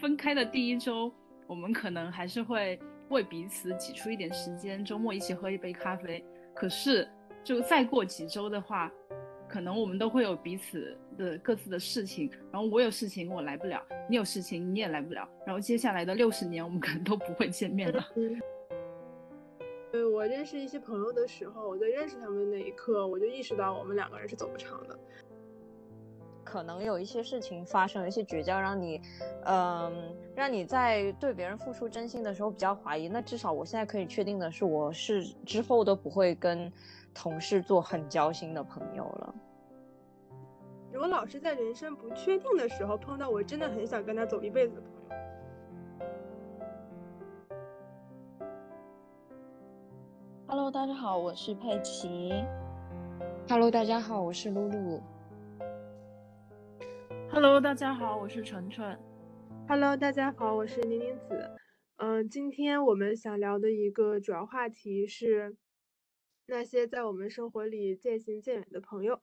分开的第一周，我们可能还是会为彼此挤出一点时间，周末一起喝一杯咖啡。可是，就再过几周的话，可能我们都会有彼此的各自的事情，然后我有事情我来不了，你有事情你也来不了，然后接下来的六十年我们可能都不会见面了。对，我认识一些朋友的时候，我在认识他们那一刻，我就意识到我们两个人是走不长的。可能有一些事情发生，一些绝交，让你，嗯，让你在对别人付出真心的时候比较怀疑。那至少我现在可以确定的是，我是之后都不会跟同事做很交心的朋友了。如果老是在人生不确定的时候碰到，我真的很想跟他走一辈子的朋友。Hello，大家好，我是佩奇。Hello，大家好，我是露露。Hello，大家好，我是纯纯。Hello，大家好，我是宁宁子。嗯，今天我们想聊的一个主要话题是那些在我们生活里渐行渐远的朋友。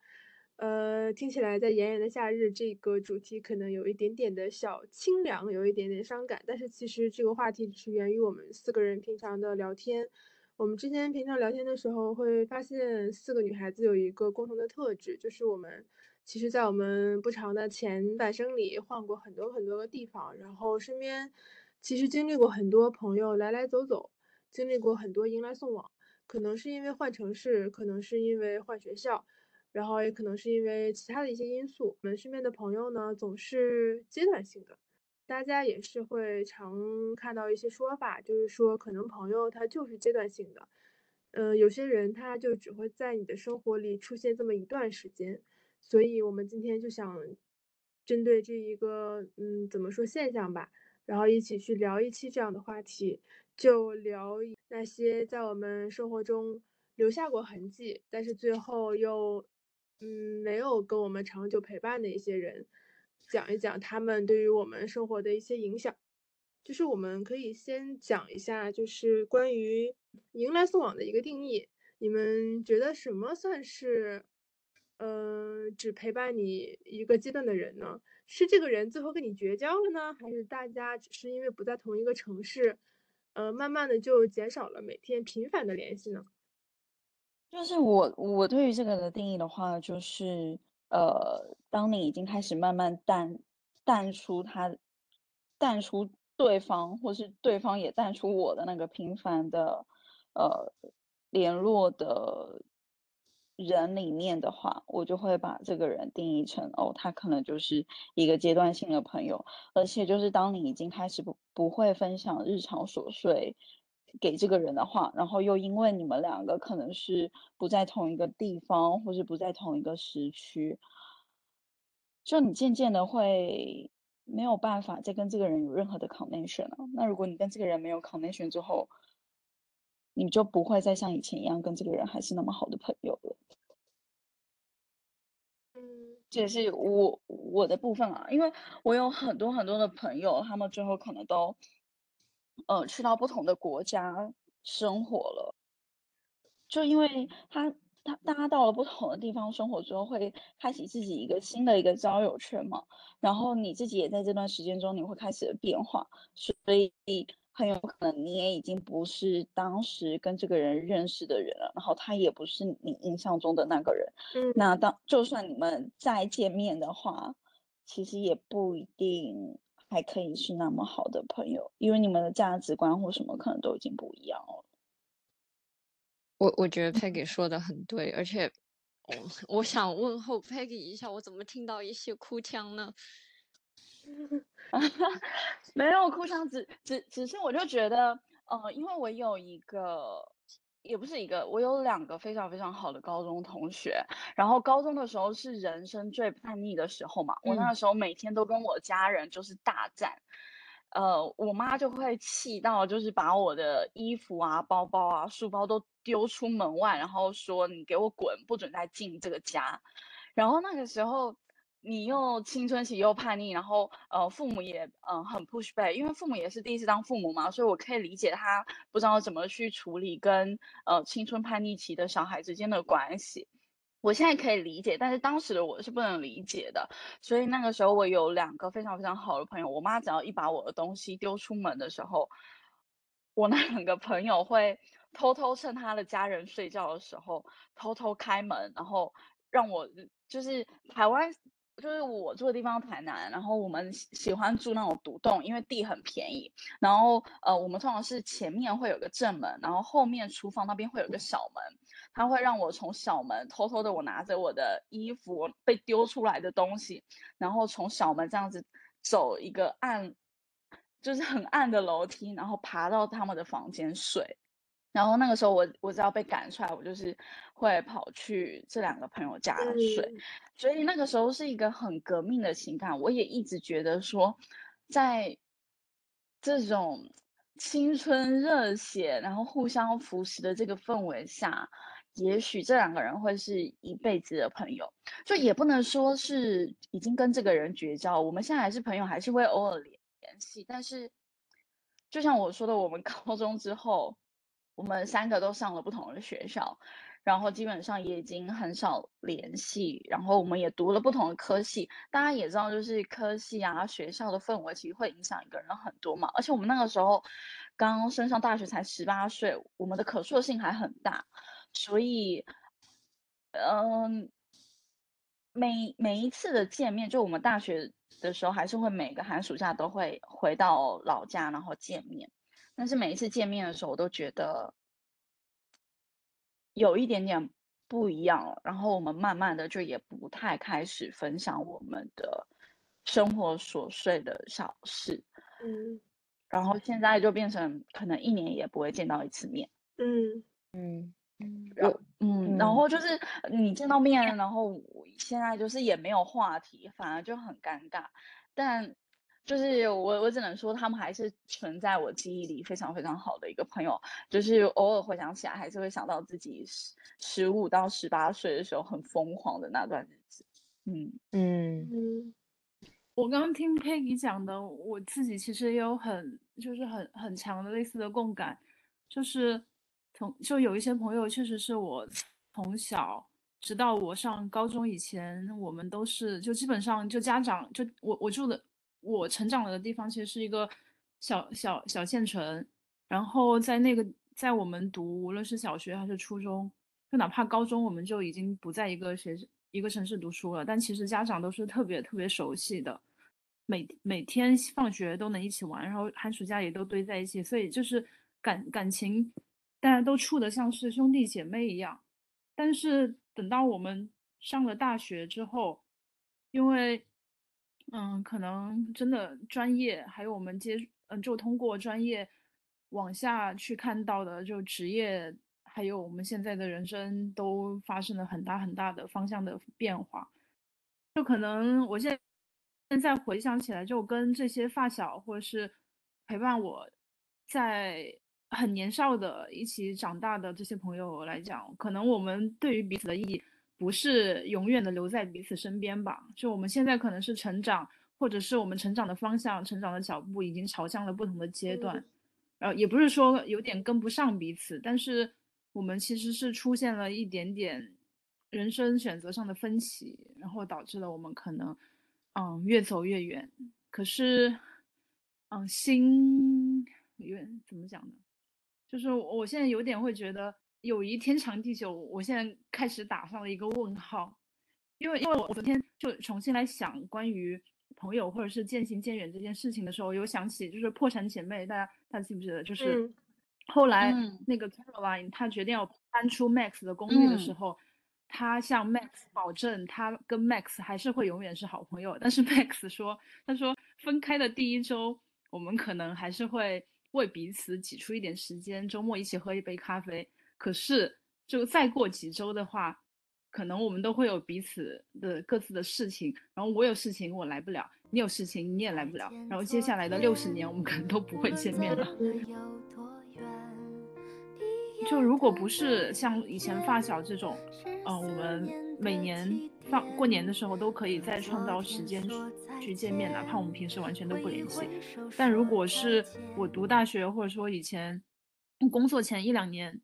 呃，听起来在炎炎的夏日，这个主题可能有一点点的小清凉，有一点点伤感。但是其实这个话题只是源于我们四个人平常的聊天。我们之前平常聊天的时候，会发现四个女孩子有一个共同的特质，就是我们。其实，在我们不长的前半生里，换过很多很多个地方，然后身边其实经历过很多朋友来来走走，经历过很多迎来送往。可能是因为换城市，可能是因为换学校，然后也可能是因为其他的一些因素。我们身边的朋友呢，总是阶段性的。大家也是会常看到一些说法，就是说可能朋友他就是阶段性的。嗯，有些人他就只会在你的生活里出现这么一段时间。所以，我们今天就想针对这一个，嗯，怎么说现象吧，然后一起去聊一期这样的话题，就聊那些在我们生活中留下过痕迹，但是最后又，嗯，没有跟我们长久陪伴的一些人，讲一讲他们对于我们生活的一些影响。就是我们可以先讲一下，就是关于迎来送往的一个定义，你们觉得什么算是？嗯，只陪伴你一个阶段的人呢，是这个人最后跟你绝交了呢，还是大家只是因为不在同一个城市，呃，慢慢的就减少了每天频繁的联系呢？就是我我对于这个的定义的话，就是呃，当你已经开始慢慢淡淡出他，淡出对方，或是对方也淡出我的那个频繁的呃联络的。人里面的话，我就会把这个人定义成哦，他可能就是一个阶段性的朋友，而且就是当你已经开始不不会分享日常琐碎给这个人的话，然后又因为你们两个可能是不在同一个地方，或是不在同一个时区，就你渐渐的会没有办法再跟这个人有任何的 connection 了。那如果你跟这个人没有 connection 之后，你就不会再像以前一样跟这个人还是那么好的朋友了。嗯，这也是我我的部分啊，因为我有很多很多的朋友，他们最后可能都，呃，去到不同的国家生活了。就因为他他大家到了不同的地方生活之后，会开启自己一个新的一个交友圈嘛。然后你自己也在这段时间中，你会开始变化，所以。很有可能你也已经不是当时跟这个人认识的人了，然后他也不是你印象中的那个人。嗯，那当就算你们再见面的话，其实也不一定还可以是那么好的朋友，因为你们的价值观或什么可能都已经不一样了。我我觉得 Peggy 说的很对，而且我我想问候 Peggy 一下，我怎么听到一些哭腔呢？没有哭腔，只只只是我就觉得，呃，因为我有一个，也不是一个，我有两个非常非常好的高中同学。然后高中的时候是人生最叛逆的时候嘛，我那个时候每天都跟我家人就是大战，呃，我妈就会气到就是把我的衣服啊、包包啊、书包都丢出门外，然后说你给我滚，不准再进这个家。然后那个时候。你又青春期又叛逆，然后呃，父母也嗯很 push back，因为父母也是第一次当父母嘛，所以我可以理解他不知道怎么去处理跟呃青春叛逆期的小孩之间的关系。我现在可以理解，但是当时的我是不能理解的。所以那个时候我有两个非常非常好的朋友，我妈只要一把我的东西丢出门的时候，我那两个朋友会偷偷趁他的家人睡觉的时候偷偷开门，然后让我就是台湾。就是我住的地方台南，然后我们喜欢住那种独栋，因为地很便宜。然后呃，我们通常是前面会有个正门，然后后面厨房那边会有个小门。他会让我从小门偷偷的，我拿着我的衣服被丢出来的东西，然后从小门这样子走一个暗，就是很暗的楼梯，然后爬到他们的房间睡。然后那个时候我我只要被赶出来，我就是会跑去这两个朋友家睡，所以那个时候是一个很革命的情感。我也一直觉得说，在这种青春热血，然后互相扶持的这个氛围下，也许这两个人会是一辈子的朋友。就也不能说是已经跟这个人绝交，我们现在还是朋友，还是会偶尔联联系。但是就像我说的，我们 高中之后。我们三个都上了不同的学校，然后基本上也已经很少联系。然后我们也读了不同的科系，大家也知道，就是科系啊，学校的氛围其实会影响一个人很多嘛。而且我们那个时候刚升上大学才十八岁，我们的可塑性还很大，所以，嗯，每每一次的见面，就我们大学的时候，还是会每个寒暑假都会回到老家，然后见面。但是每一次见面的时候，我都觉得有一点点不一样了。然后我们慢慢的就也不太开始分享我们的生活琐碎的小事，嗯。然后现在就变成可能一年也不会见到一次面，嗯嗯嗯。然嗯，然后就是你见到面，然后现在就是也没有话题，反而就很尴尬，但。就是我，我只能说他们还是存在我记忆里非常非常好的一个朋友。就是偶尔回想起来，还是会想到自己十十五到十八岁的时候很疯狂的那段日子。嗯嗯嗯。我刚刚听 Peggy 讲的，我自己其实也有很就是很很强的类似的共感。就是从就有一些朋友，确实是我从小直到我上高中以前，我们都是就基本上就家长就我我住的。我成长的地方其实是一个小小小县城，然后在那个在我们读无论是小学还是初中，就哪怕高中，我们就已经不在一个学一个城市读书了，但其实家长都是特别特别熟悉的，每每天放学都能一起玩，然后寒暑假也都堆在一起，所以就是感感情大家都处的像是兄弟姐妹一样。但是等到我们上了大学之后，因为嗯，可能真的专业，还有我们接，嗯，就通过专业往下去看到的，就职业，还有我们现在的人生，都发生了很大很大的方向的变化。就可能我现在现在回想起来，就跟这些发小或者是陪伴我在很年少的一起长大的这些朋友来讲，可能我们对于彼此的意义。不是永远的留在彼此身边吧？就我们现在可能是成长，或者是我们成长的方向、成长的脚步已经朝向了不同的阶段，然后也不是说有点跟不上彼此，但是我们其实是出现了一点点人生选择上的分歧，然后导致了我们可能嗯越走越远。可是嗯心远怎么讲呢？就是我现在有点会觉得。友谊天长地久，我现在开始打上了一个问号，因为因为我昨天就重新来想关于朋友或者是渐行渐远这件事情的时候，有想起就是破产姐妹，大家大家记不记得？就是后来那个 Caroline 她决定要搬出 Max 的公寓的时候，她向 Max 保证，她跟 Max 还是会永远是好朋友。但是 Max 说，他说分开的第一周，我们可能还是会为彼此挤出一点时间，周末一起喝一杯咖啡。可是，就再过几周的话，可能我们都会有彼此的各自的事情。然后我有事情我来不了，你有事情你也来不了。然后接下来的六十年，我们可能都不会见面了。就如果不是像以前发小这种，嗯，我们每年放过年的时候都可以再创造时间去见面，哪怕我们平时完全都不联系。但如果是我读大学，或者说以前工作前一两年。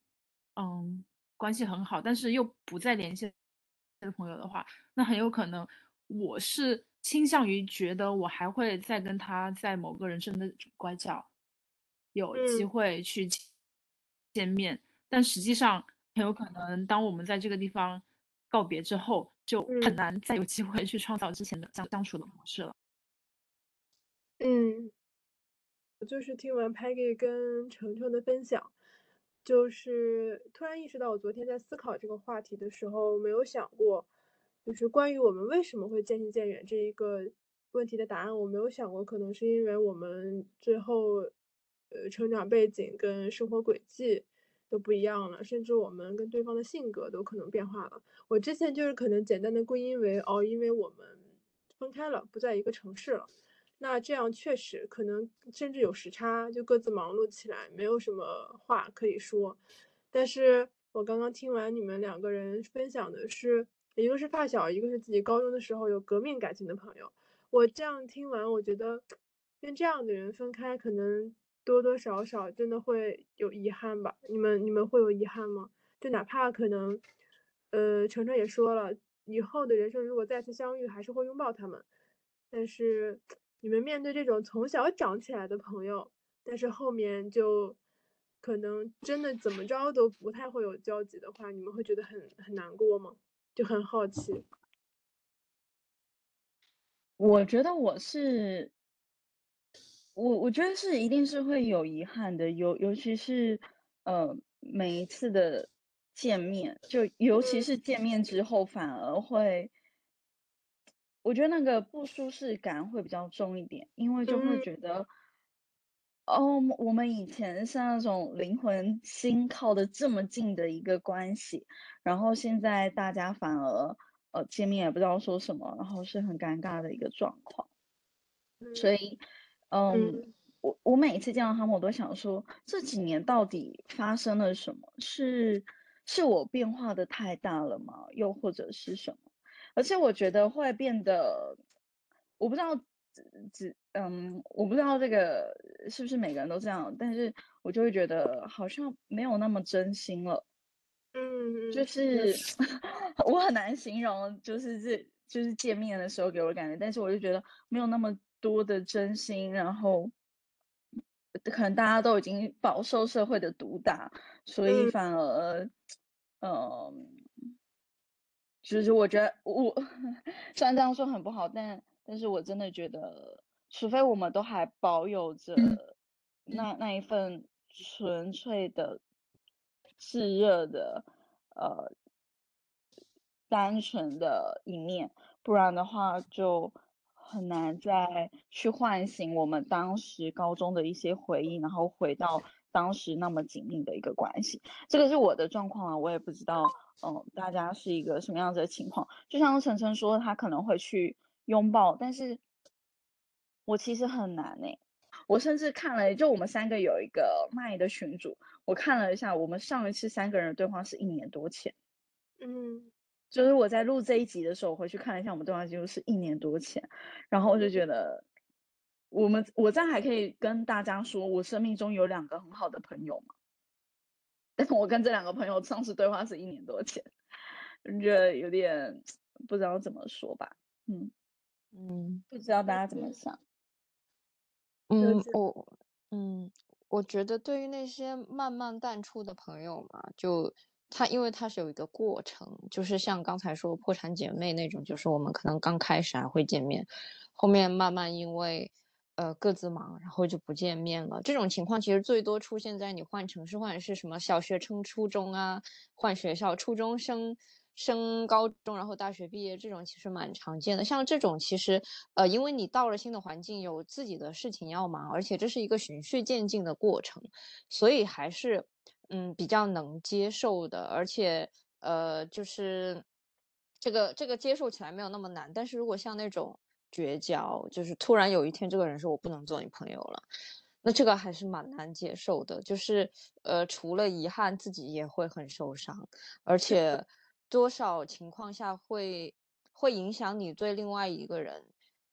嗯，关系很好，但是又不再联系的朋友的话，那很有可能我是倾向于觉得我还会再跟他在某个人生的拐角有机嗯。会去见见面，但实际上很有可能当我们在这个地方告别之后，就很嗯。难再有机会去创造之前的相相处的模式了。嗯，我就是听完 Peggy 跟程程的分享，就是突然意识到，我昨天在思考这个话题的时候，没有想过，就是关于我们为什么会渐行渐远这一个问题的答案，我没有想过，可能是因为我们最后，呃，成长背景跟生活轨迹都不一样了，甚至我们跟对方的性格都可能变化了。我之前就是可能简单的归因为，哦，因为我们分开了，不在一个城市了。那这样确实可能甚至有时差，就各自忙碌起来，没有什么话可以说。但是我刚刚听完你们两个人分享的是，一个是发小，一个是自己高中的时候有革命感情的朋友。我这样听完，我觉得跟这样的人分开，可能多多少少真的会有遗憾吧。你们你们会有遗憾吗？就哪怕可能，呃，程程也说了，以后的人生如果再次相遇，还是会拥抱他们。但是你们面对这种从小长起来的朋友，但是后面就可能真的怎么着都不太会有交集的话，你们会觉得很很难过吗？就很好奇。我觉得我是，我我觉得是一定是会有遗憾的，尤尤其是呃每一次的见面，就尤其嗯是见面之后，反而会，我觉得那个不舒适感会比较重一点，因为就会嗯觉得，哦，我们以前是那种灵魂心靠的这么近的一个关系，然后现在大家反而呃见面也不知道说什么，然后是很尴尬的一个状况。所嗯以，嗯，嗯我我每一次见到他们，我都想说，这几年到底发生了什么？是是我变化的太大了吗？又或者是什么？而且我觉得会变得，我不知道，只只嗯，我不知道这个是不是每个人都这样，但是我就会觉得好像没有那么真心了。嗯就嗯是 我很难形容，就是这就是见面的时候给我的感觉，但是我就觉得没有那么多的真心，然后可能大家都已经饱受社会的毒打，所以嗯反而，嗯，就是我觉得我虽然这样说很不好，但但是我真的觉得，除非我们都还保有着那。那一份纯粹的、炙热的、呃单纯的一面，不然的话就很难再去唤醒我们当时高中的一些回忆，然后回到当时那么紧密的一个关系。这个是我的状况啊，我也不知道，嗯、大家是一个什么样子的情况。就像晨晨说，他可能会去拥抱，但是我其实很难诶、我甚至看了，就我们三个有一个麦的群主，我看了一下，我们上一次三个人的对话是一年多前。嗯就是我在录这一集的时候，我回去看了一下我们对话记录，是一年多前，然后我就觉得，我们我这样还可以跟大家说，我生命中有两个很好的朋友嘛，但 我跟这两个朋友上次对话是一年多前，就觉得有点不知道怎么说吧，嗯，嗯不知道大家怎么想，嗯，我嗯，我觉得对于那些慢慢淡出的朋友嘛，就他因为他是有一个过程，就是像刚才说破产姐妹那种，就是我们可能刚开始还会见面，后面慢慢因为呃各自忙，然后就不见面了。这种情况其实最多出现在你换城市或者是什么小学升初中啊，换学校，初中升升高中，然后大学毕业这种其实蛮常见的。像这种其实呃，因为你到了新的环境，有自己的事情要忙，而且这是一个循序渐进的过程，所以还是嗯比较能接受的，而且呃就是这个这个接受起来没有那么难。但是如果像那种绝交，就是突然有一天这个人说我不能做你朋友了。那这个还是蛮难接受的，就是呃，除了遗憾，自己也会很受伤，而且 多少情况下会会影响你对另外一个人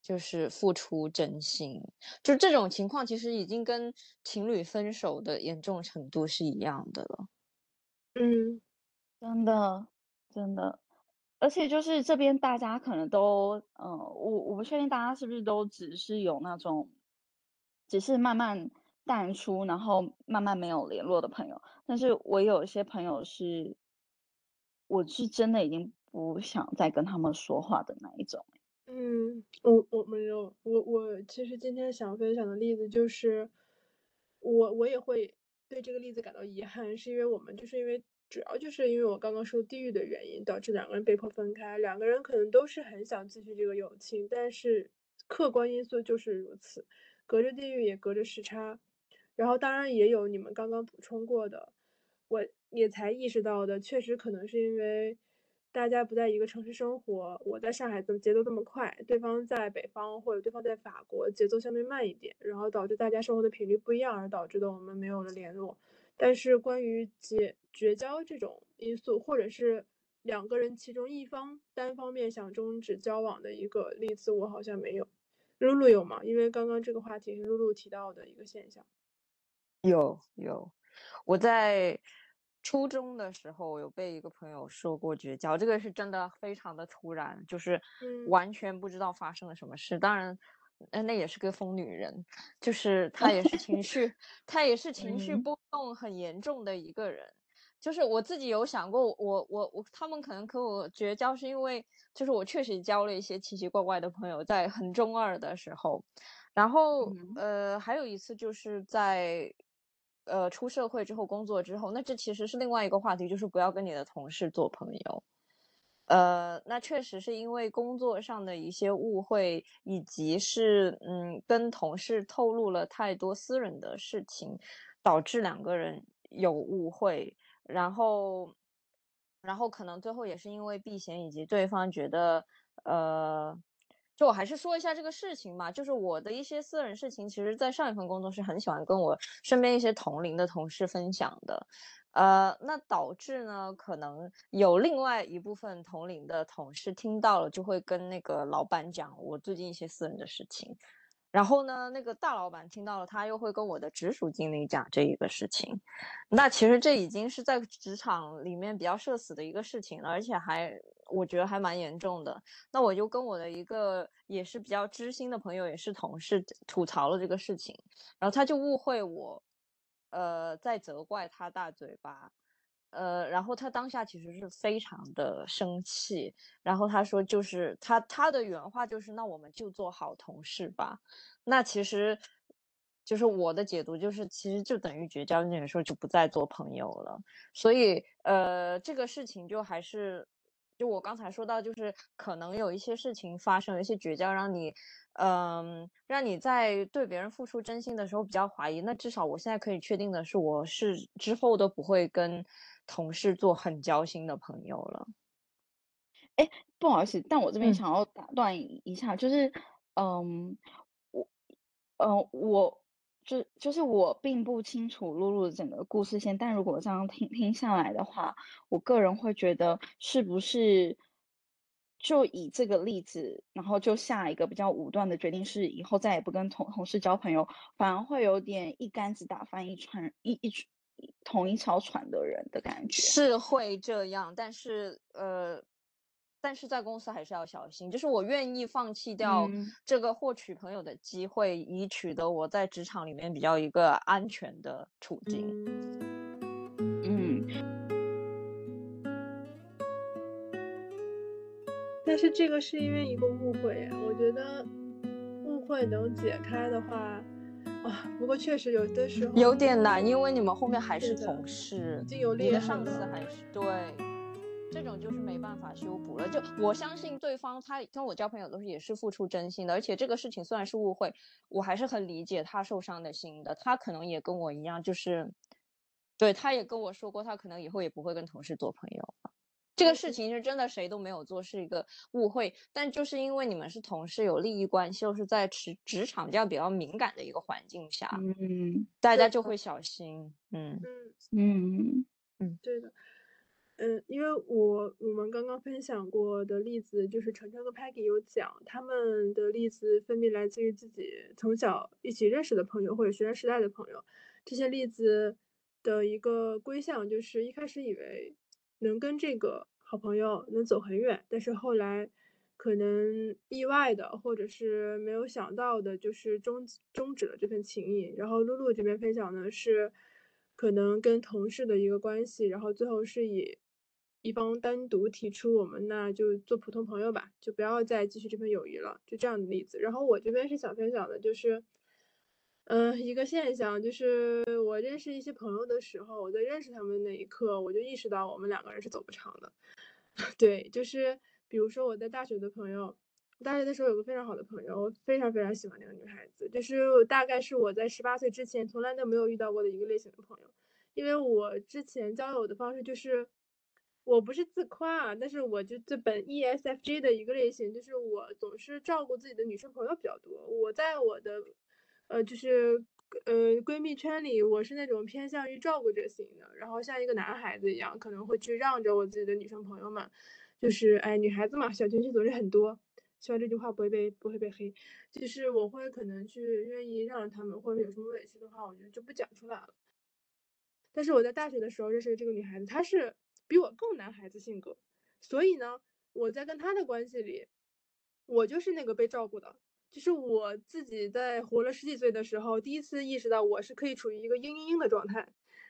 就是付出真心，就这种情况其实已经跟情侣分手的严重程度是一样的了。嗯真的真的，而且就是这边大家可能都，呃，我我不确定大家是不是都只是有那种，只是慢慢淡出，然后慢慢没有联络的朋友。但是我有一些朋友是，我是真的已经不想再跟他们说话的那一种。嗯，我我没有，我我其实今天想分享的例子就是，我我也会对这个例子感到遗憾，是因为我们就是因为。主要就是因为我刚刚说地域的原因，导致两个人被迫分开。两个人可能都是很想继续这个友情，但是客观因素就是如此，隔着地域也隔着时差。然后当然也有你们刚刚补充过的，我也才意识到的，确实可能是因为大家不在一个城市生活，我在上海怎么节奏这么快，对方在北方或者对方在法国，节奏相对慢一点，然后导致大家生活的频率不一样，而导致的我们没有了联络。但是关于结绝交这种因素，或者是两个人其中一方单方面想终止交往的一个例子，我好像没有。露露有吗？因为刚刚这个话题是露露提到的一个现象。有有，我在初中的时候有被一个朋友说过绝交，这个是真的非常的突然，就是完全不知道发生了什么事。当然。呃，那也是个疯女人，就是她也是情绪，她也是情绪波动很严重的一个人。就是我自己有想过，我我我，他们可能和我绝交是因为，就是我确实交了一些奇奇怪怪的朋友，在很中二的时候。然后呃，还有一次就是在呃出社会之后工作之后，那这其实是另外一个话题，就是不要跟你的同事做朋友。呃，那确实是因为工作上的一些误会，以及是嗯跟同事透露了太多私人的事情，导致两个人有误会，然后，然后可能最后也是因为避嫌，以及对方觉得，呃，就我还是说一下这个事情嘛，就是我的一些私人事情，其实在上一份工作是很喜欢跟我身边一些同龄的同事分享的。呃，那导致呢，可能有另外一部分同龄的同事听到了，就会跟那个老板讲我最近一些私人的事情，然后呢，那个大老板听到了，他又会跟我的直属经理讲这一个事情。那其实这已经是在职场里面比较社死的一个事情了，而且还我觉得还蛮严重的。那我就跟我的一个也是比较知心的朋友，也是同事吐槽了这个事情，然后他就误会我。呃，在责怪他大嘴巴，呃，然后他当下其实是非常的生气，然后他说就是他他的原话就是那我们就做好同事吧，那其实就是我的解读就是其实就等于绝交，那个时候就不再做朋友了，所以呃这个事情就还是就我刚才说到就是可能有一些事情发生，有一些绝交让你。嗯，让你在对别人付出真心的时候比较怀疑。那至少我现在可以确定的是，我是之后都不会跟同事做很交心的朋友了。哎，不好意思，但我这边想要打断一下，就是，嗯，我，嗯，我就就是我并不清楚露露的整个故事线，但如果这样听听下来的话，我个人会觉得是不是？就以这个例子，然后就下一个比较武断的决定，是以后再也不跟同同事交朋友，反而会有点一竿子打翻一船一一船同一条船的人的感觉。是会这样，但是呃，但是在公司还是要小心。就是我愿意放弃掉这个获取朋友的机会，以取得我在职场里面比较一个安全的处境。嗯但是这个是因为一个误会，我觉得误会能解开的话，啊，不过确实有的时候有点难，因为你们后面还是同事，已经有你的上司还是对，这种就是没办法修补了。就我相信对方，他跟我交朋友都是也是付出真心的，而且这个事情虽然是误会，我还是很理解他受伤的心的。他可能也跟我一样，就是对他也跟我说过，他可能以后也不会跟同事做朋友了。这个事情是真的，谁都没有做，是一个误会。但就是因为你们是同事，有利益关系，又是在职职场这样比较敏感的一个环境下，嗯，大家就会小心。嗯嗯嗯嗯，对的。嗯，嗯因为我我们刚刚分享过的例子，就是程程和 Peggy 有讲他们的例子，分别来自于自己从小一起认识的朋友或者学生时代的朋友。这些例子的一个归向，就是一开始以为。能跟这个好朋友，能走很远。但是后来可能意外的，或者是没有想到的，就是终终止了这份情谊。然后露露这边分享的是，可能跟同事的一个关系，然后最后是以一方单独提出我们那就做普通朋友吧，就不要再继续这份友谊了，就这样的例子。然后我这边是想分享的，就是。嗯，一个现象就是我认识一些朋友的时候，我在认识他们那一刻，我就意识到我们两个人是走不长的。对，就是比如说我在大学的朋友，大学的时候有个非常好的朋友，我非常非常喜欢那个女孩子，就是大概是我在十八岁之前从来都没有遇到过的一个类型的朋友，因为我之前交友的方式就是，我不是自夸啊，但是我就这本 ESFJ 的一个类型，就是我总是照顾自己的女生朋友比较多，我在我的。呃，就是呃，闺蜜圈里，我是那种偏向于照顾者型的，然后像一个男孩子一样，可能会去让着我自己的女生朋友们，就是哎，女孩子嘛，小情绪总是很多，希望这句话不会被不会被黑，就是我会可能去愿意让着他们，或者有什么委屈的话，我觉得就不讲出来了。但是我在大学的时候认识的这个女孩子，她是比我更男孩子性格，所以呢，我在跟他的关系里，我就是那个被照顾的。就是我自己在活了十几岁的时候，第一次意识到我是可以处于一个嘤嘤嘤的状态，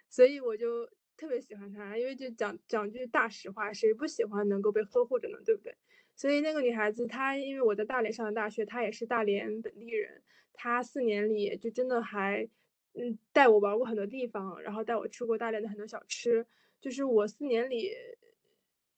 所以我就特别喜欢他。因为就讲讲句大实话，谁不喜欢能够被呵护着呢？对不对？所以那个女孩子，她因为我在大连上的大学，她也是大连本地人。她四年里就真的还嗯带我玩过很多地方，然后带我吃过大连的很多小吃。就是我四年里。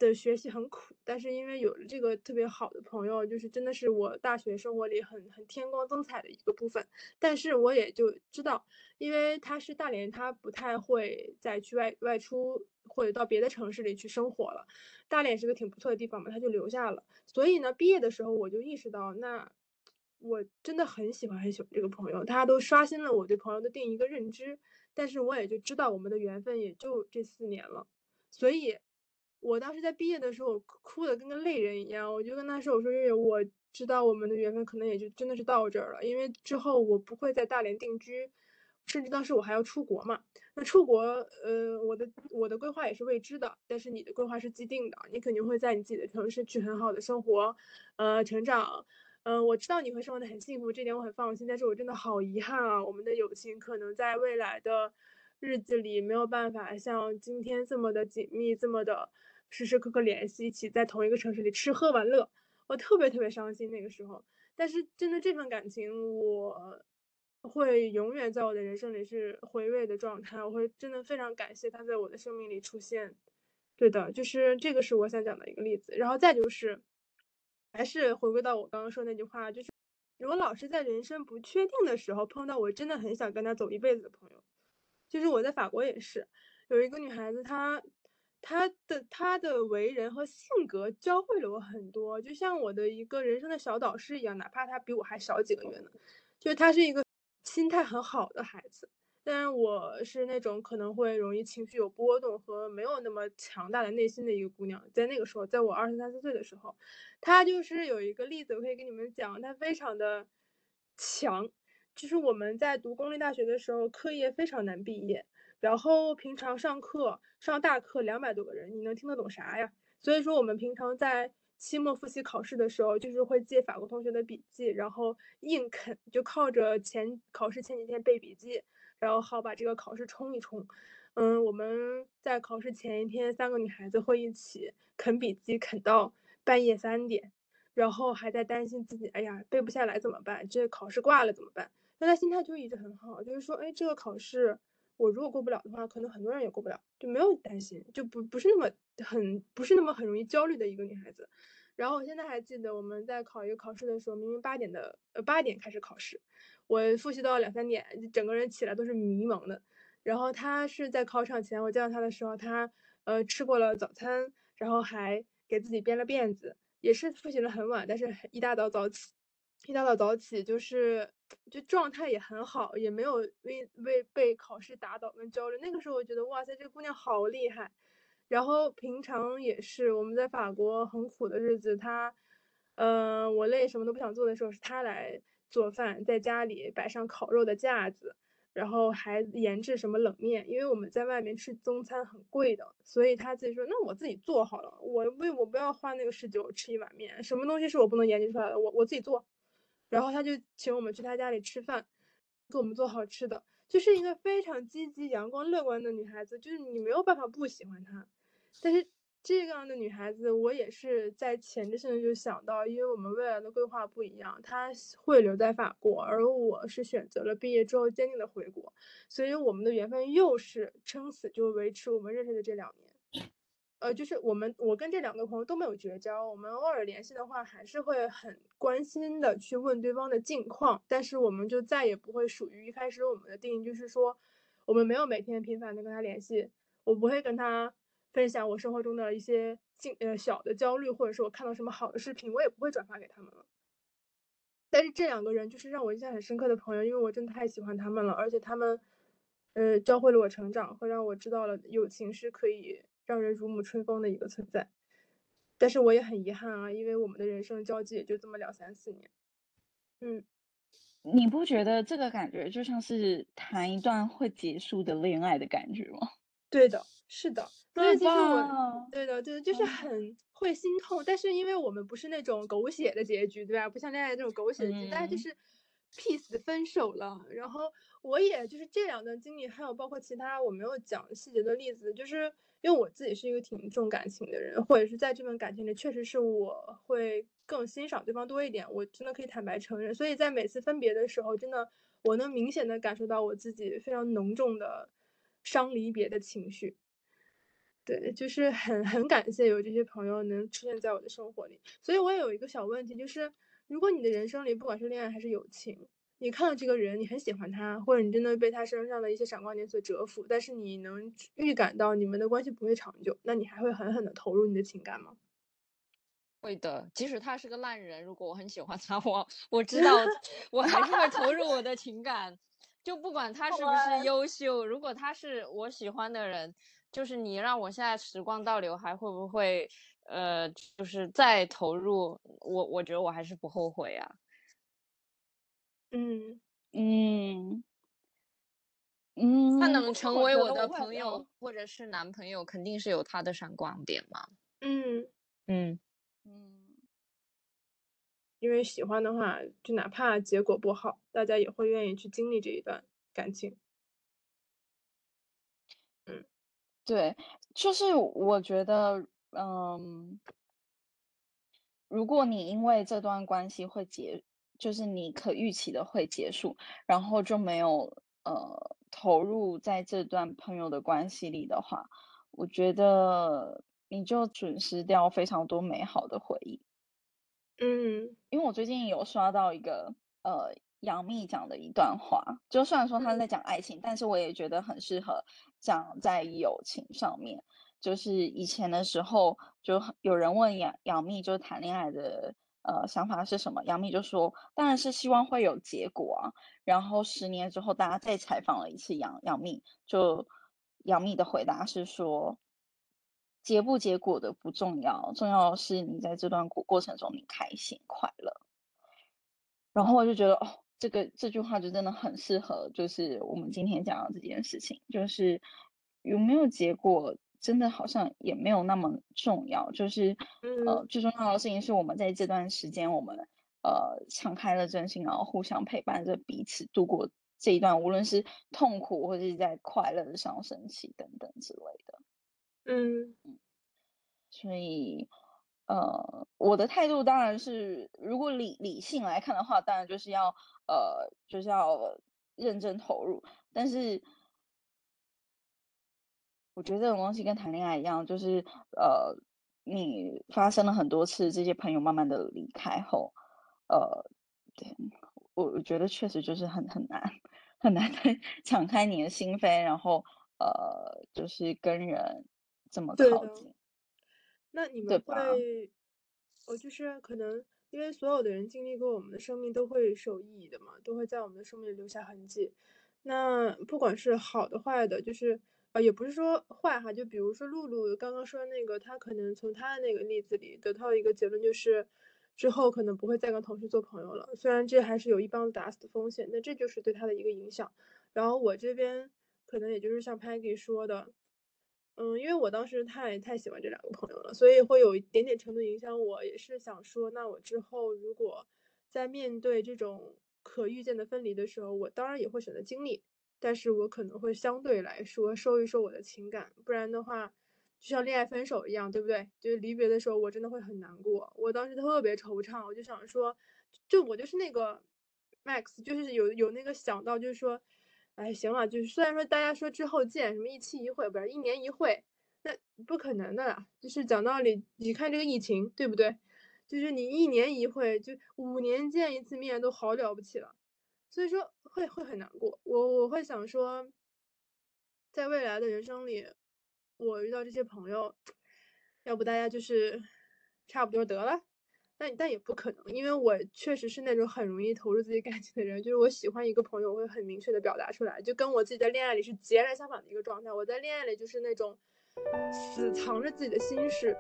的学习很苦，但是因为有了这个特别好的朋友，就是真的是我大学生活里很很天光增彩的一个部分。但是我也就知道，因为他是大连，他不太会再去外外出或者到别的城市里去生活了。大连是个挺不错的地方嘛，他就留下了。所以呢，毕业的时候我就意识到，那我真的很喜欢很喜欢这个朋友，他都刷新了我对朋友的定一个认知。但是我也就知道，我们的缘分也就这四年了，所以。我当时在毕业的时候，哭的跟个泪人一样。我就跟他说：“我说月月，我知道我们的缘分可能也就真的是到这儿了，因为之后我不会在大连定居，甚至当时我还要出国嘛。那出国，呃，我的我的规划也是未知的，但是你的规划是既定的，你肯定会在你自己的城市去很好的生活，呃，成长。嗯，我知道你会生活的很幸福，这点我很放心。但是我真的好遗憾啊，我们的友情可能在未来的日子里没有办法像今天这么的紧密，这么的。”时时刻刻联系，一起在同一个城市里吃喝玩乐，我特别特别伤心那个时候。但是真的这份感情，我会永远在我的人生里是回味的状态。我会真的非常感谢他在我的生命里出现。对的，就是这个是我想讲的一个例子。然后再就是，还是回归到我刚刚说那句话，就是如果老是在人生不确定的时候碰到我真的很想跟他走一辈子的朋友，就是我在法国也是有一个女孩子，她。他的他的为人和性格教会了我很多，就像我的一个人生的小导师一样，哪怕他比我还小几个月呢。就是他是一个心态很好的孩子，但我是那种可能会容易情绪有波动和没有那么强大的内心的一个姑娘。在那个时候，在我二十三四岁的时候，她就是有一个例子，我可以跟你们讲，她非常的强。就是我们在读公立大学的时候，课业非常难毕业。然后平常上课上大课两百多个人，你能听得懂啥呀？所以说我们平常在期末复习考试的时候，就是会借法国同学的笔记，然后硬啃，就靠着前考试前几天背笔记，然后好把这个考试冲一冲。嗯，我们在考试前一天，三个女孩子会一起啃笔记，啃到半夜三点，然后还在担心自己，哎呀背不下来怎么办？这考试挂了怎么办？那她心态就一直很好，就是说，哎，这个考试。我如果过不了的话，可能很多人也过不了，就没有担心，就不不是那么很不是那么很容易焦虑的一个女孩子。然后我现在还记得我们在考一个考试的时候，明明八点的呃八点开始考试，我复习到两三点，整个人起来都是迷茫的。然后他是在考场前，我见到他的时候，他呃吃过了早餐，然后还给自己编了辫子，也是复习了很晚，但是一大早早起，一大早早起就是。就状态也很好，也没有为为被考试打倒跟焦虑。那个时候我觉得哇塞，这个姑娘好厉害。然后平常也是我们在法国很苦的日子，他，嗯，我累什么都不想做的时候，是他来做饭，在家里摆上烤肉的架子，然后还研制什么冷面，因为我们在外面吃中餐很贵的，所以他自己说，那我自己做好了，我为我不要花那个十九吃一碗面，什么东西是我不能研究出来的，我我自己做。然后他就请我们去他家里吃饭，给我们做好吃的，就是一个非常积极、阳光、乐观的女孩子，就是你没有办法不喜欢她，但是。这样的女孩子，我也是在前置性的就想到，因为我们未来的规划不一样，她会留在法国，而我是选择了毕业之后坚定的回国，所以我们的缘分又是撑死就维持我们认识的这两年。呃，就是我们我跟这两个朋友都没有绝交，我们偶尔联系的话，还是会很关心的去问对方的近况，但是我们就再也不会属于一开始我们的定义，就是说我们没有每天频繁的跟他联系，我不会跟他。分享我生活中的一些近呃小的焦虑，或者是我看到什么好的视频，我也不会转发给他们了。但是这两个人就是让我印象很深刻的朋友，因为我真的太喜欢他们了，而且他们，呃，教会了我成长，会让我知道了友情是可以让人如沐春风的一个存在。但是我也很遗憾啊，因为我们的人生交际也就这么两三四年。嗯，你不觉得这个感觉就像是谈一段会结束的恋爱的感觉吗？对的，是的。所以其实我，对的，对的，就是很会心痛，但是因为我们不是那种狗血的结局，对吧？不像恋爱那种狗血的结局，大家就是 peace 的分手了。然后我也就是这两段经历，还有包括其他我没有讲细节的例子，就是因为我自己是一个挺重感情的人，或者是在这份感情里，确实是我会更欣赏对方多一点，我真的可以坦白承认。所以在每次分别的时候，真的我能明显的感受到我自己非常浓重的伤离别的情绪。对，就是很很感谢有这些朋友能出现在我的生活里。所以我也有一个小问题，就是如果你的人生里不管是恋爱还是友情，你看到这个人，你很喜欢他，或者你真的被他身上的一些闪光点所折服，但是你能预感到你们的关系不会长久，那你还会狠狠的投入你的情感吗？会的，即使他是个烂人，如果我很喜欢他，我我知道 我还是会投入我的情感，就不管他是不是优秀，如果他是我喜欢的人。就是你让我现在时光倒流，还会不会呃，就是再投入？我我觉得我还是不后悔啊。嗯嗯嗯，他能成为我的朋友或者是男朋友，肯定是有他的闪光点嘛。嗯嗯嗯，因为喜欢的话，就哪怕结果不好，大家也会愿意去经历这一段感情。对，就是我觉得，嗯，如果你因为这段关系会结，就是你可预期的会结束，然后就没有呃投入在这段朋友的关系里的话，我觉得你就损失掉非常多美好的回忆。嗯，因为我最近有刷到一个呃。杨幂讲的一段话，就虽然说她在讲爱情，但是我也觉得很适合讲在友情上面。就是以前的时候，就有人问杨杨幂，就是谈恋爱的呃想法是什么？杨幂就说，当然是希望会有结果啊。然后十年之后，大家再采访了一次杨杨幂，就杨幂的回答是说，结不结果的不重要，重要的是你在这段过过程中你开心快乐。然后我就觉得哦。这个这句话就真的很适合，就是我们今天讲的这件事情，就是有没有结果，真的好像也没有那么重要。就是呃，最重要的事情是我们在这段时间，我们呃敞开了真心，然后互相陪伴着彼此度过这一段，无论是痛苦或者是在快乐的上升期等等之类的。嗯嗯，所以。呃，我的态度当然是，如果理理性来看的话，当然就是要呃，就是要认真投入。但是，我觉得这种东西跟谈恋爱一样，就是呃，你发生了很多次，这些朋友慢慢的离开后，呃，对我我觉得确实就是很很难很难的 敞开你的心扉，然后呃，就是跟人这么靠近。那你们会，我就是可能，因为所有的人经历过我们的生命都会受意义的嘛，都会在我们的生命里留下痕迹。那不管是好的坏的，就是呃，也不是说坏哈，就比如说露露刚刚说的那个，他可能从他的那个例子里得到一个结论，就是之后可能不会再跟同学做朋友了。虽然这还是有一帮子打死的风险，那这就是对他的一个影响。然后我这边可能也就是像 Peggy 说的，嗯，因为我当时太太喜欢这两个朋友了，所以会有一点点程度影响我。也是想说，那我之后如果在面对这种可预见的分离的时候，我当然也会选择经历，但是我可能会相对来说收一收我的情感，不然的话，就像恋爱分手一样，对不对？就是离别的时候，我真的会很难过。我当时特别惆怅，我就想说，就我就是那个 Max，就是有有那个想到，就是说，哎，行了，就是虽然说大家说之后见，什么一期一会，不是一年一会，那不可能的啦。就是讲道理，你看这个疫情，对不对？就是你一年一会，就五年见一次面都好了不起了，所以说会会很难过。我我会想说，在未来的人生里，我遇到这些朋友，要不大家就是差不多得了。但但也不可能，因为我确实是那种很容易投入自己感情的人，就是我喜欢一个朋友，我会很明确的表达出来，就跟我自己在恋爱里是截然相反的一个状态。我在恋爱里就是那种死藏着自己的心事。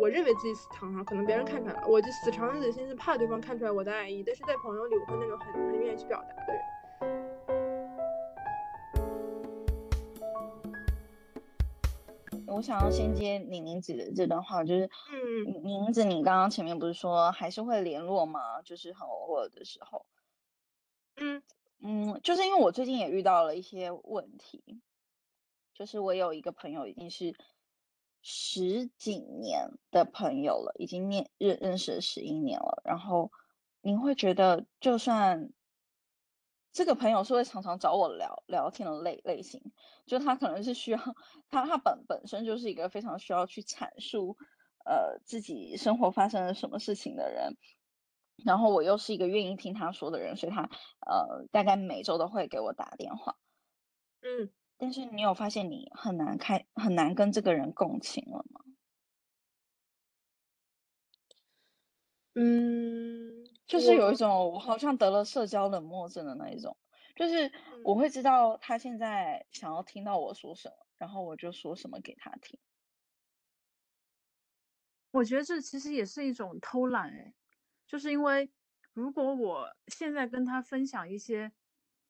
我认为自己死藏哈，可能别人看出来了，我就死藏着自己的心思，怕对方看出来我的爱意。但是在朋友里，我会那种很很愿意去表达的人。我想要先接宁宁子的这段话，就是，嗯，宁宁子，你刚刚前面不是说还是会联络吗？就是很偶尔的时候，嗯嗯，就是因为我最近也遇到了一些问题，就是我有一个朋友已经是。十几年的朋友了，已经念认认识了十一年了。然后您会觉得，就算这个朋友是会常常找我聊聊天的类类型，就他可能是需要他他本本身就是一个非常需要去阐述呃自己生活发生了什么事情的人。然后我又是一个愿意听他说的人，所以他呃大概每周都会给我打电话。嗯。但是你有发现你很难开很难跟这个人共情了吗？嗯，就是有一种我好像得了社交冷漠症的那一种，就是我会知道他现在想要听到我说什么，然后我就说什么给他听。我觉得这其实也是一种偷懒哎，就是因为如果我现在跟他分享一些。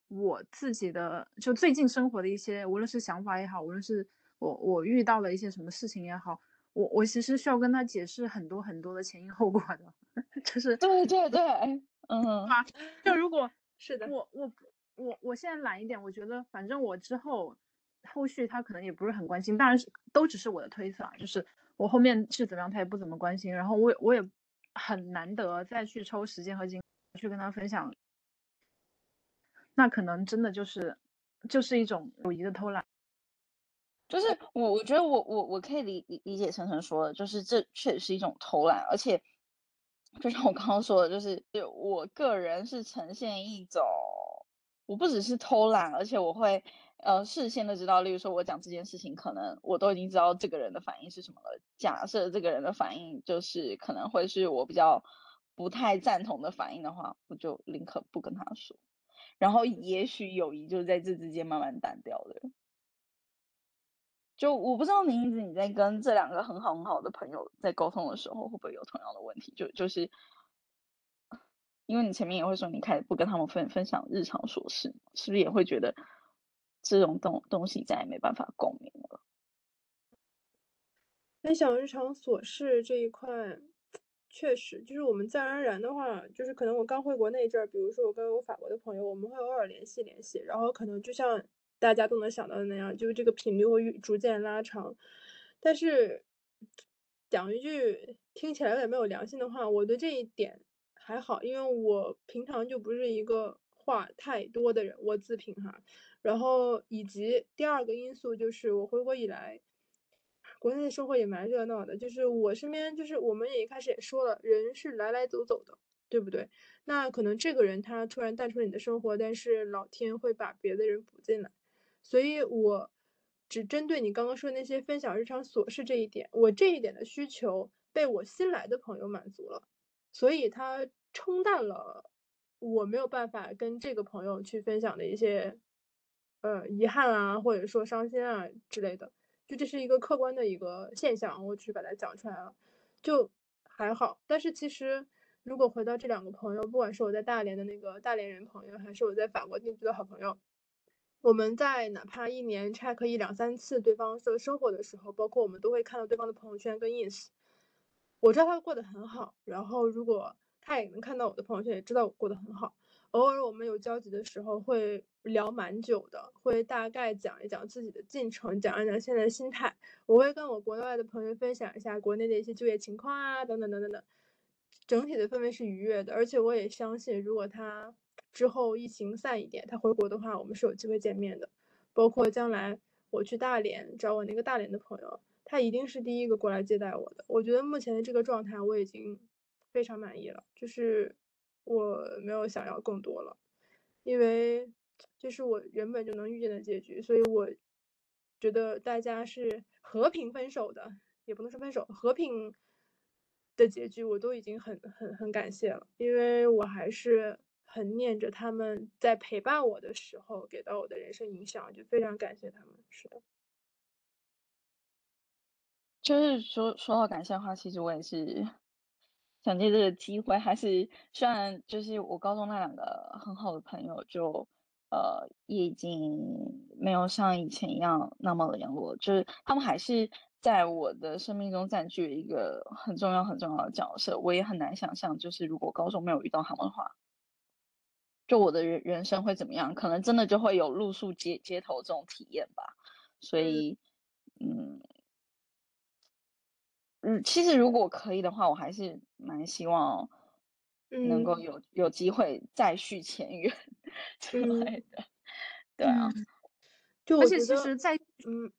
我自己的就最近生活的一些，无论是想法也好，无论是我我遇到了一些什么事情也好，我我其实需要跟他解释很多很多的前因后果的，就是对对对，嗯，啊，就如果是的，我我我我现在懒一点，我觉得反正我之后后续他可能也不是很关心，当然是都只是我的推测啊，就是我后面是怎么样，他也不怎么关心，然后我我也很难得再去抽时间和精力去跟他分享。那可能真的就是，就是一种友谊的偷懒，就是我我觉得我我我可以理理理解晨晨说的，就是这确实是一种偷懒，而且就像我刚刚说的，就是我个人是呈现一种，我不只是偷懒，而且我会呃事先的知道，例如说我讲这件事情，可能我都已经知道这个人的反应是什么了。假设这个人的反应就是可能会是我比较不太赞同的反应的话，我就宁可不跟他说。然后也许友谊就在这之间慢慢淡掉了。就我不知道宁子你在跟这两个很好很好的朋友在沟通的时候，会不会有同样的问题？就就是因为你前面也会说你开始不跟他们分分享日常琐事，是不是也会觉得这种东东西再也没办法共鸣了？分享日常琐事这一块。确实，就是我们自然而然的话，就是可能我刚回国那一阵儿，比如说我跟我法国的朋友，我们会偶尔联系联系，然后可能就像大家都能想到的那样，就是这个频率会逐渐拉长。但是讲一句听起来有点没有良心的话，我对这一点还好，因为我平常就不是一个话太多的人，我自评哈。然后以及第二个因素就是我回国以来。国内的生活也蛮热闹的，就是我身边，就是我们也一开始也说了，人是来来走走的，对不对？那可能这个人他突然淡出了你的生活，但是老天会把别的人补进来，所以我只针对你刚刚说的那些分享日常琐事这一点，我这一点的需求被我新来的朋友满足了，所以他冲淡了我没有办法跟这个朋友去分享的一些呃遗憾啊，或者说伤心啊之类的。就这是一个客观的一个现象，我去把它讲出来了，就还好。但是其实，如果回到这两个朋友，不管是我在大连的那个大连人朋友，还是我在法国定居的好朋友，我们在哪怕一年 check 一两三次对方的生活的时候，包括我们都会看到对方的朋友圈跟 ins，我知道他过得很好，然后如果他也能看到我的朋友圈，也知道我过得很好。偶尔我们有交集的时候会聊蛮久的，会大概讲一讲自己的进程，讲一讲现在的心态。我会跟我国内外的朋友分享一下国内的一些就业情况啊，等等等等等。整体的氛围是愉悦的，而且我也相信，如果他之后疫情散一点，他回国的话，我们是有机会见面的。包括将来我去大连找我那个大连的朋友，他一定是第一个过来接待我的。我觉得目前的这个状态我已经非常满意了，就是。我没有想要更多了，因为这是我原本就能预见的结局，所以我觉得大家是和平分手的，也不能说分手，和平的结局我都已经很很很感谢了，因为我还是很念着他们在陪伴我的时候给到我的人生影响，就非常感谢他们。是的，就是说说到感谢的话，其实我也是。想借这个机会，还是虽然就是我高中那两个很好的朋友，就呃也已经没有像以前一样那么联络，就是他们还是在我的生命中占据了一个很重要很重要的角色。我也很难想象，就是如果高中没有遇到他们的话，就我的人人生会怎么样？可能真的就会有露宿街街头这种体验吧。所以，嗯。嗯，其实如果可以的话，我还是蛮希望能够有有机会再续前缘之类的。对啊，就而且其实在嗯，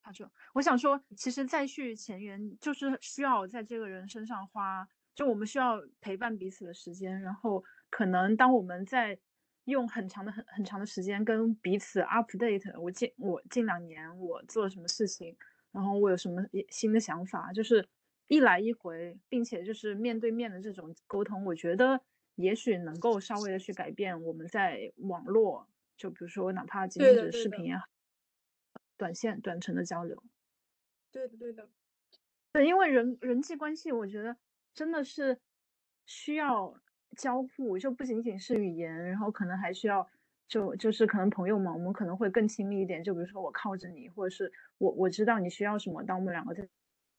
他就我想说，其实再续前缘就是需要在这个人身上花，就我们需要陪伴彼此的时间，然后可能当我们在用很长的很很长的时间跟彼此 update，我近我近两年我做了什么事情。然后我有什么新的想法，就是一来一回，并且就是面对面的这种沟通，我觉得也许能够稍微的去改变我们在网络，就比如说哪怕仅仅是视频也好，短线短程的交流。对的，对的。对，因为人人际关系，我觉得真的是需要交互，就不仅仅是语言，然后可能还需要。就就是可能朋友嘛，我们可能会更亲密一点。就比如说我靠着你，或者是我我知道你需要什么，当我们两个在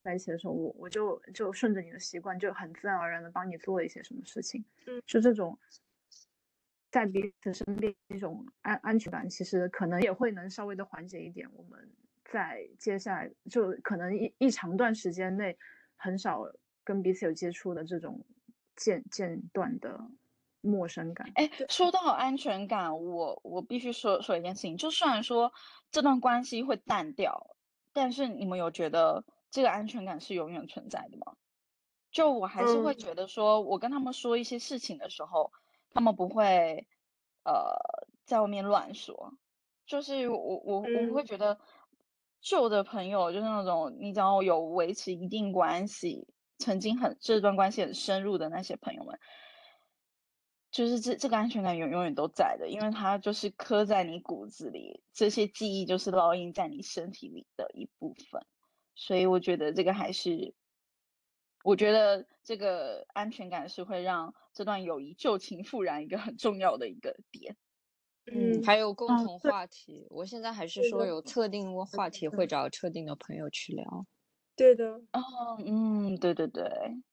在一起的时候，我我就就顺着你的习惯，就很自然而然的帮你做一些什么事情。嗯，就这种在彼此身边一种安安全感，其实可能也会能稍微的缓解一点。我们在接下来就可能一一长段时间内很少跟彼此有接触的这种间间断的。陌生感。哎，说到安全感，我我必须说说一件事情，就虽然说这段关系会淡掉，但是你们有觉得这个安全感是永远存在的吗？就我还是会觉得说，我跟他们说一些事情的时候，他们不会呃在外面乱说。就是我我我会觉得旧的朋友，就是那种你只要有维持一定关系，曾经很这段关系很深入的那些朋友们。就是这这个安全感永永远都在的，因为它就是刻在你骨子里，这些记忆就是烙印在你身体里的一部分，所以我觉得这个还是，我觉得这个安全感是会让这段友谊旧情复燃一个很重要的一个点。嗯，还有共同话题，我现在还是说有特定的话题会找特定的朋友去聊。对的。哦，嗯，对对对，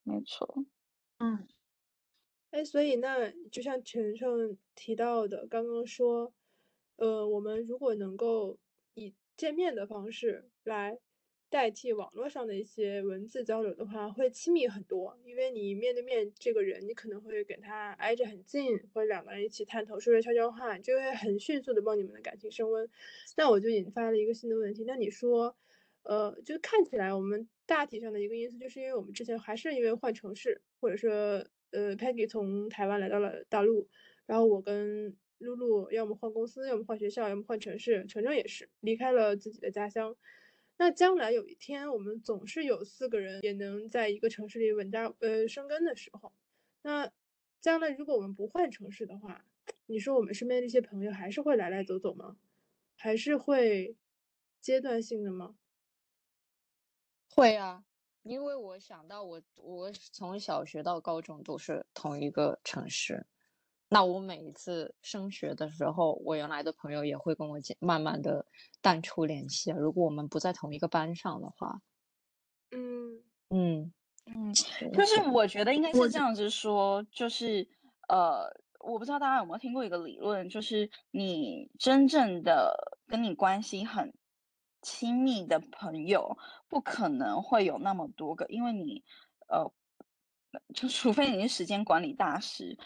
没错。嗯。哎，所以那就像晨晨提到的，刚刚说，呃，我们如果能够以见面的方式来代替网络上的一些文字交流的话，会亲密很多。因为你面对面这个人，你可能会跟他挨着很近，或者两个人一起探头说说悄悄话，就会很迅速的帮你们的感情升温。那我就引发了一个新的问题，那你说，呃，就看起来我们大体上的一个因素，就是因为我们之前还是因为换城市，或者说。呃，Peggy 从台湾来到了大陆，然后我跟露露要么换公司，要么换学校，要么换城市。程程也是离开了自己的家乡。那将来有一天，我们总是有四个人也能在一个城市里稳扎呃生根的时候，那将来如果我们不换城市的话，你说我们身边的一些朋友还是会来来走走吗？还是会阶段性的吗？会啊。因为我想到我我从小学到高中都是同一个城市，那我每一次升学的时候，我原来的朋友也会跟我讲，慢慢的淡出联系。如果我们不在同一个班上的话，嗯嗯嗯，就是我觉得应该是这样子说，就是呃，我不知道大家有没有听过一个理论，就是你真正的跟你关系很亲密的朋友，不可能会有那么多个，因为你呃，就除非你是时间管理大师，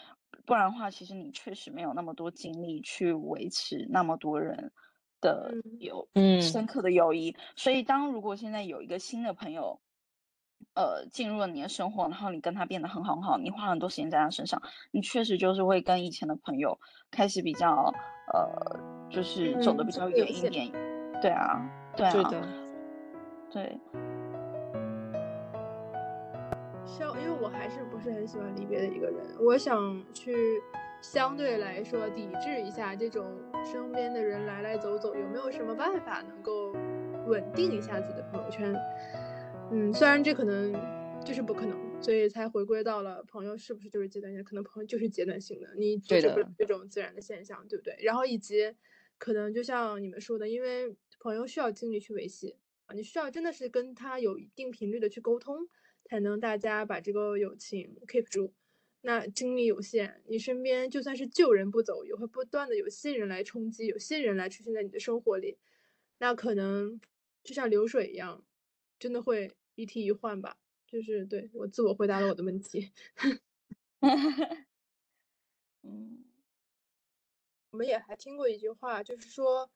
不然的话，其实你确实没有那么多精力去维持那么多人的嗯友嗯深刻的友谊。所以，当如果现在有一个新的朋友，呃，进入了你的生活，然后你跟他变得很好很好，你花很多时间在他身上，你确实就是会跟以前的朋友开始比较呃，就是走得嗯比较远一点。对啊，对啊，对的，对，像因为我还是不是很喜欢离别的一个人，我想去相对来说抵制一下这种身边的人来来走走，有没有什么办法能够稳定一下自己的朋友圈？嗯，虽然这可能就是不可能，所以才回归到了朋友是不是就是阶段性？可能朋友就是阶段性的，你阻对的止不了这种自然的现象，对不对？然后以及可能就像你们说的，因为朋友需要精力去维系啊，你需要真的是跟他有一定频率的去沟通，才能大家把这个友情 keep 住。那精力有限，你身边就算是旧人不走，也会不断的有新人来冲击，有新人来出现在你的生活里，那可能就像流水一样，真的会一替一换吧。就是对我自我回答了我的问题。嗯我们也还听过一句话，就是说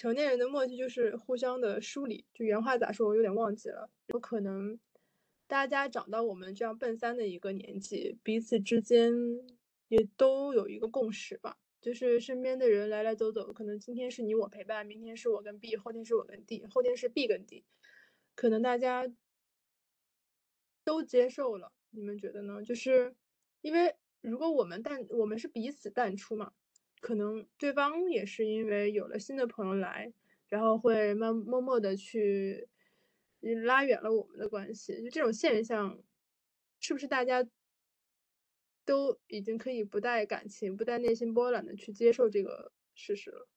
成年人的默契就是互相的梳理。就原话咋说，我有点忘记了。有可能大家长到我们这样奔三的一个年纪，彼此之间也都有一个共识吧，就是身边的人来来走走，可能今天是你我陪伴，明天是我跟 B，后天是我跟 D，后天是 B 跟 D，可能大家都接受了。你们觉得呢？就是因为如果我们淡，我们是彼此淡出嘛。可能对方也是因为有了新的朋友来，然后会慢默默的去嗯拉远了我们的关系。就这种现象，是不是大家都已经可以不带感情、不带内心波澜的去接受这个事实了？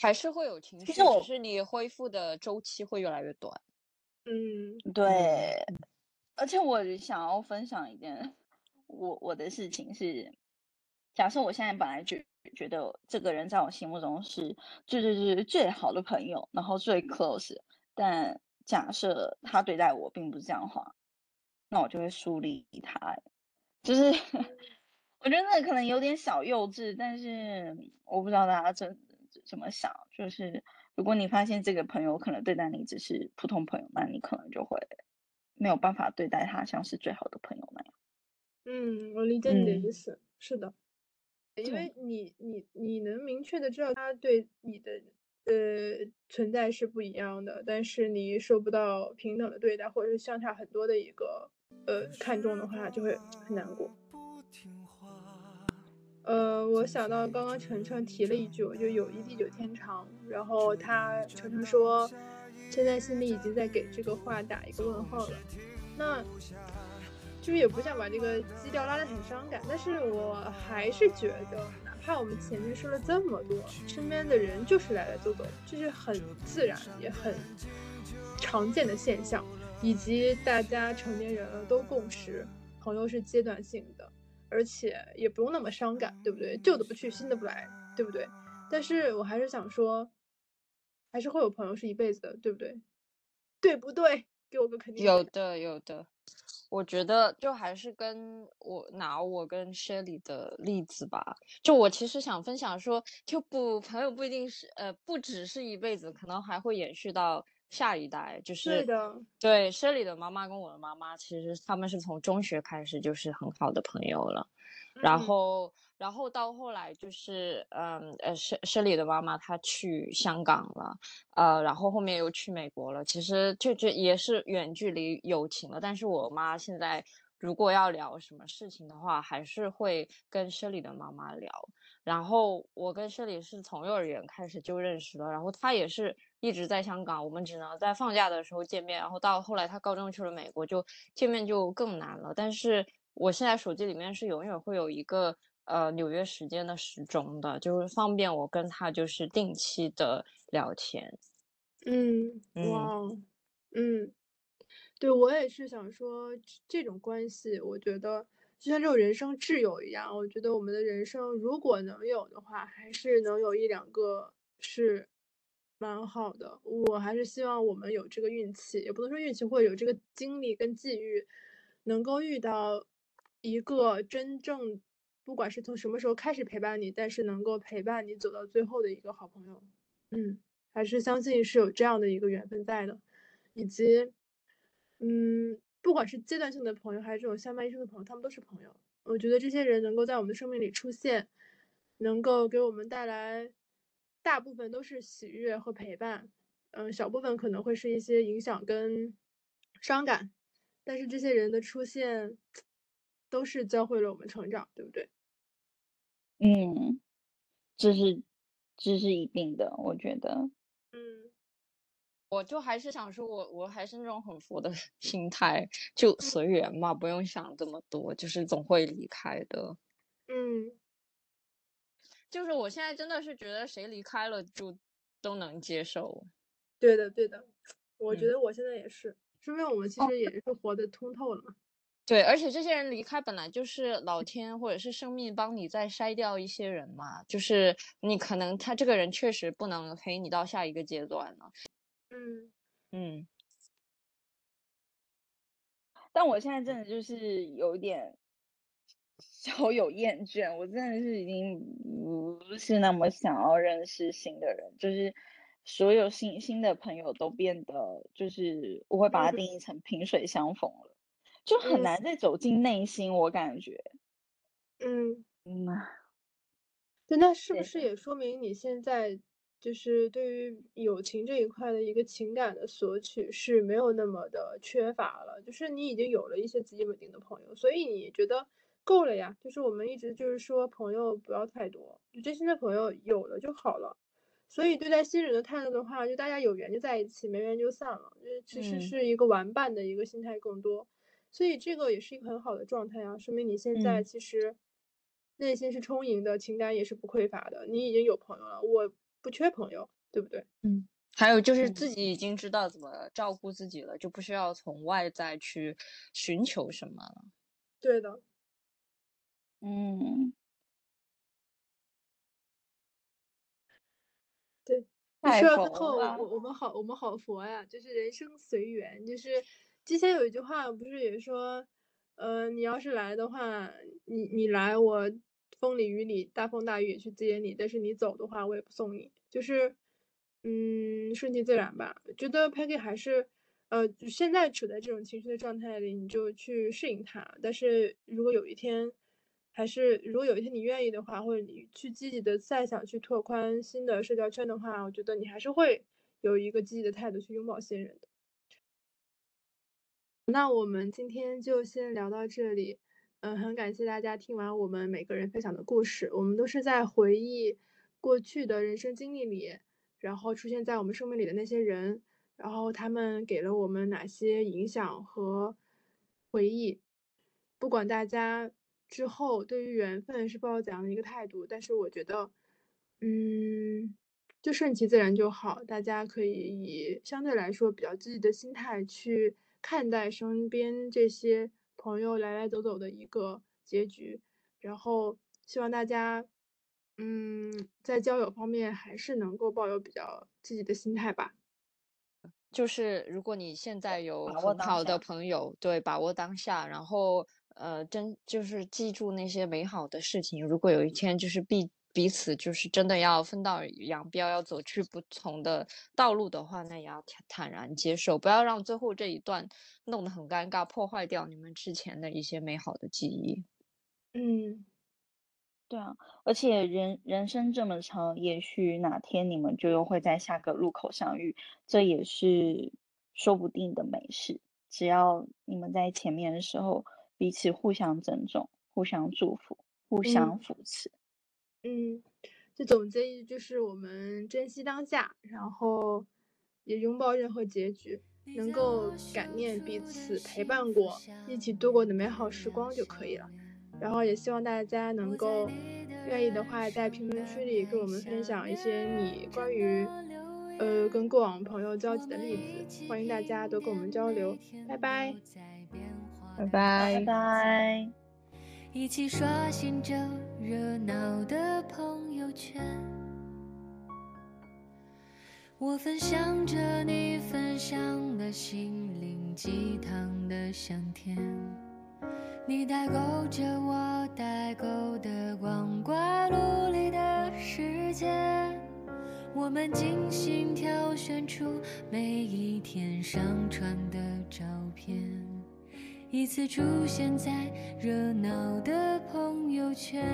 还是会有情绪，只是你恢复的周期会越来越短。嗯对，而且我想要分享一件 我我的事情是，假设我现在本来就觉得这个人在我心目中是最最最最好的朋友，然后最 close，但假设他对待我并不是这样的话，那我就会疏离他。就是 我觉得那可能有点小幼稚，但是我不知道大家怎怎么想。就是如果你发现这个朋友可能对待你只是普通朋友，那你可能就会没有办法对待他像是最好的朋友那样。嗯，我理解你的嗯意思，是的，因为你你你能明确的知道他对你的呃存在是不一样的，但是你受不到平等的对待，或者是相差很多的一个呃看重的话，就会很难过。呃，我想到刚刚晨晨提了一句，我就友谊地久天长，然后他晨晨说，现在心里已经在给这个话打一个问号了。那就是也不想把这个基调拉得很伤感，但是我还是觉得，哪怕我们前面说了这么多，身边的人就是来来走走，这是很自然也很常见的现象，以及大家成年人了都共识，朋友是阶段性的，而且也不用那么伤感，对不对？旧的不去，新的不来，对不对？但是我还是想说，还是会有朋友是一辈子的，对不对？对不对？给我个肯定。有的，有的。我觉得就还是跟我拿我跟 Shelly 的例子吧。就我其实想分享说，就不朋友不一定是呃，不只是一辈子，可能还会延续到下一代。就是对的，对 Shelly 的妈妈跟我的妈妈，其实他们是从中学开始就是很好的朋友了。然嗯后，然后到后来就是，嗯，呃，舍舍里的妈妈她去香港了，呃，然后后面又去美国了。其实就这也是远距离友情了。但是我妈现在如果要聊什么事情的话，还是会跟舍里的妈妈聊。然后我跟舍里是从幼儿园开始就认识了，然后她也是一直在香港，我们只能在放假的时候见面。然后到后来她高中去了美国，就见面就更难了。但是我现在手机里面是永远会有一个呃纽约时间的时钟的，就是方便我跟他就是定期的聊天。嗯，哇，嗯，对我也是想说这种关系，我觉得就像这种人生挚友一样，我觉得我们的人生如果能有的话，还是能有一两个是蛮好的。我还是希望我们有这个运气，也不能说运气，或者有这个经历跟际遇，能够遇到一个真正不管是从什么时候开始陪伴你，但是能够陪伴你走到最后的一个好朋友。嗯。还是相信是有这样的一个缘分在的，以及，嗯，不管是阶段性的朋友，还是这种相伴一生的朋友，他们都是朋友。我觉得这些人能够在我们的生命里出现，能够给我们带来，大部分都是喜悦和陪伴，嗯，小部分可能会是一些影响跟伤感，但是这些人的出现，都是教会了我们成长，对不对？嗯，这是这是一定的，我觉得。嗯我就还是想说，我我还是那种很佛的 心态，就随缘嘛，不用想这么多，就是总会离开的。嗯，就是我现在真的是觉得谁离开了就都能接受。对的，对的，我觉得我现在也是，说明我们其实也是活得通透了嘛。对，而且这些人离开本来就是老天或者是生命帮你再筛掉一些人嘛，就是你可能他这个人确实不能陪你到下一个阶段了。嗯。嗯，但我现在真的就是有点小有厌倦，我真的是已经不是那么想要认识新的人，就是所有新新的朋友都变得就是我会把它定义成萍水相逢了，就很难再走进内心，我感觉，嗯嗯，对，那是不是也说明你现在？就是对于友情这一块的一个情感的索取是没有那么的缺乏了，就是你已经有了一些自己稳定的朋友，所以你觉得够了呀？就是我们一直就是说朋友不要太多，就真心的朋友有了就好了。所以对待新人的态度的话，就大家有缘就在一起，没缘就散了，就其实是一个玩伴的一个心态更多。所以这个也是一个很好的状态啊，说明你现在其实内心是充盈的，情感也是不匮乏的，你已经有朋友了。我。不缺朋友，对不对？嗯，还有就是自己已经知道怎么照顾自己了，就不需要从外在去寻求什么了。对的，嗯，对。说到最后，我我们好，我们好佛呀，就是人生随缘。就是之前有一句话，不是也说，呃，你要是来的话，你你来我。风里雨里，大风大雨也去接你，但是你走的话，我也不送你。就是，嗯，顺其自然吧。觉得 Peggy 还是，呃，现在处在这种情绪的状态里，你就去适应它。但是如果有一天，还是如果有一天你愿意的话，或者你去积极的再想去拓宽新的社交圈的话，我觉得你还是会有一个积极的态度去拥抱新人的。那我们今天就先聊到这里。嗯，很感谢大家听完我们每个人分享的故事。我们都是在回忆过去的人生经历里，然后出现在我们生命里的那些人，然后他们给了我们哪些影响和回忆。不管大家之后对于缘分是抱怎样的一个态度，但是我觉得，嗯，就顺其自然就好。大家可以以相对来说比较积极的心态去看待身边这些。朋友来来走走的一个结局，然后希望大家，嗯，在交友方面还是能够抱有比较积极的心态吧。就是如果你现在有很好的朋友，对，把握当下，然后呃，真就是记住那些美好的事情。如果有一天就是必。彼此就是真的要分道扬镳，要走去不同的道路的话，那也要坦坦然接受，不要让最后这一段弄得很尴尬，破坏掉你们之前的一些美好的记忆。嗯，对啊，而且人人生这么长，也许哪天你们就又会在下个路口相遇，这也是说不定的美事。只要你们在前面的时候彼此互相尊重、互相祝福、互相扶持。嗯，就总结一句，就是我们珍惜当下，然后也拥抱任何结局，能够感念彼此陪伴过、一起度过的美好时光就可以了。然后也希望大家能够愿意的话，在评论区里跟我们分享一些你关于呃跟过往朋友交集的例子，欢迎大家多跟我们交流。拜拜，拜拜拜。拜。一起刷新着热闹的朋友圈。我分享着你分享的心灵鸡汤的香甜，你代购着我代购的光怪陆离的世界，我们精心挑选出每一天上传的照片，一次出现在热闹的朋友圈。